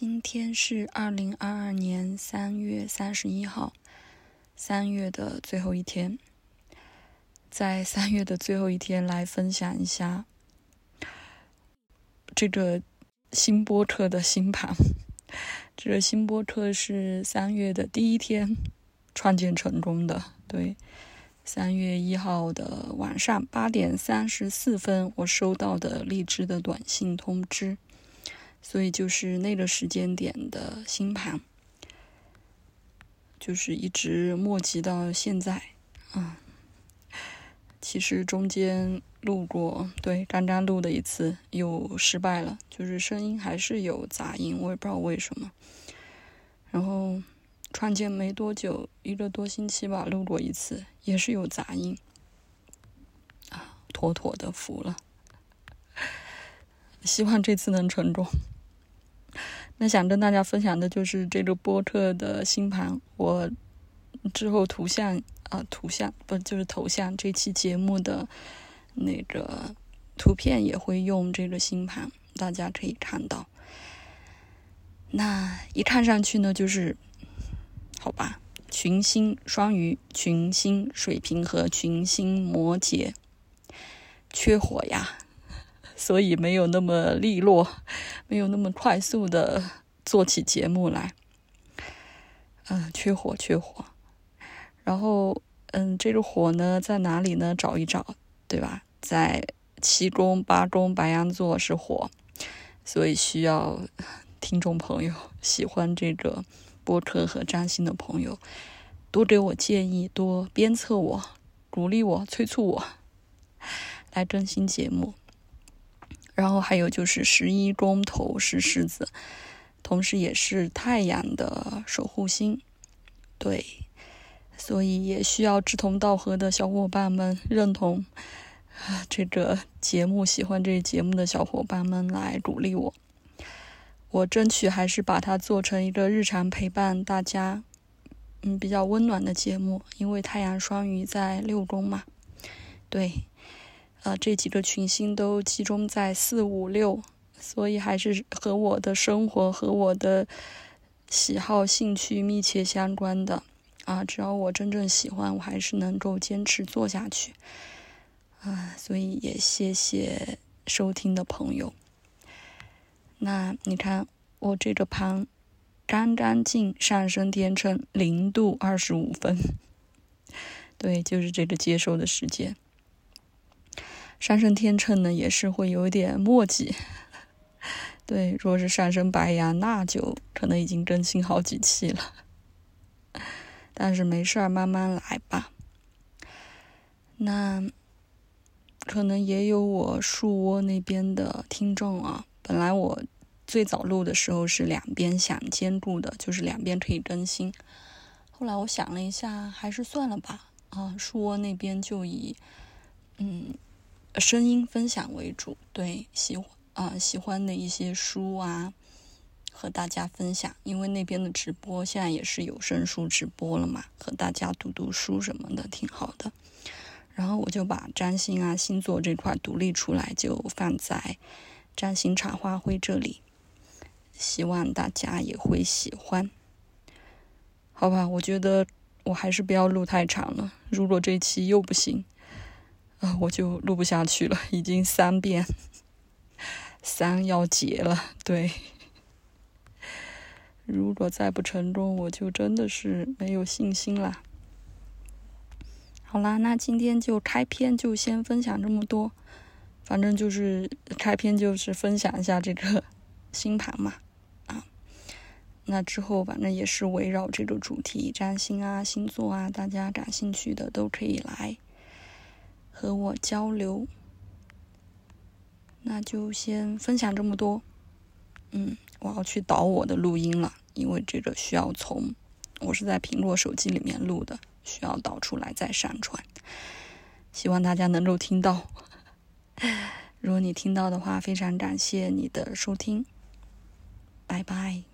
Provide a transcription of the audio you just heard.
今天是二零二二年三月三十一号，三月的最后一天，在三月的最后一天来分享一下这个新波特的新盘。这个新波特是三月的第一天创建成功的，对，三月一号的晚上八点三十四分，我收到的荔枝的短信通知。所以就是那个时间点的星盘，就是一直墨迹到现在，嗯，其实中间录过，对，刚刚录的一次又失败了，就是声音还是有杂音，我也不知道为什么。然后创建没多久，一个多星期吧，录过一次，也是有杂音，啊，妥妥的服了。希望这次能成功。那想跟大家分享的就是这个波特的星盘，我之后图像啊图像不就是头像这期节目的那个图片也会用这个星盘，大家可以看到。那一看上去呢，就是好吧，群星双鱼、群星水瓶和群星摩羯缺火呀。所以没有那么利落，没有那么快速的做起节目来，嗯，缺火缺火。然后，嗯，这个火呢在哪里呢？找一找，对吧？在七宫八宫白羊座是火，所以需要听众朋友 喜欢这个播客和占星的朋友多给我建议，多鞭策我，鼓励我，催促我来更新节目。然后还有就是十一宫头是狮子，同时也是太阳的守护星，对，所以也需要志同道合的小伙伴们认同这个节目，喜欢这个节目的小伙伴们来鼓励我，我争取还是把它做成一个日常陪伴大家，嗯，比较温暖的节目，因为太阳双鱼在六宫嘛，对。呃，这几个群星都集中在四五六，所以还是和我的生活和我的喜好兴趣密切相关的啊。只要我真正喜欢，我还是能够坚持做下去啊。所以也谢谢收听的朋友。那你看我这个盘刚刚进上升天秤零度二十五分，对，就是这个接收的时间。上升天秤呢，也是会有点墨迹。对，如果是上升白羊，那就可能已经更新好几期了。但是没事儿，慢慢来吧。那可能也有我树窝那边的听众啊。本来我最早录的时候是两边想兼顾的，就是两边可以更新。后来我想了一下，还是算了吧。啊，树窝那边就以嗯。声音分享为主，对喜欢啊喜欢的一些书啊，和大家分享。因为那边的直播现在也是有声书直播了嘛，和大家读读书什么的，挺好的。然后我就把占星啊星座这块独立出来，就放在占星茶话会这里，希望大家也会喜欢。好吧，我觉得我还是不要录太长了，如果这期又不行。啊，我就录不下去了，已经三遍，三要结了。对，如果再不成功，我就真的是没有信心了。好啦，那今天就开篇就先分享这么多，反正就是开篇就是分享一下这个星盘嘛，啊，那之后反正也是围绕这个主题，占星啊、星座啊，大家感兴趣的都可以来。和我交流，那就先分享这么多。嗯，我要去导我的录音了，因为这个需要从我是在苹果手机里面录的，需要导出来再上传。希望大家能够听到。如果你听到的话，非常感谢你的收听。拜拜。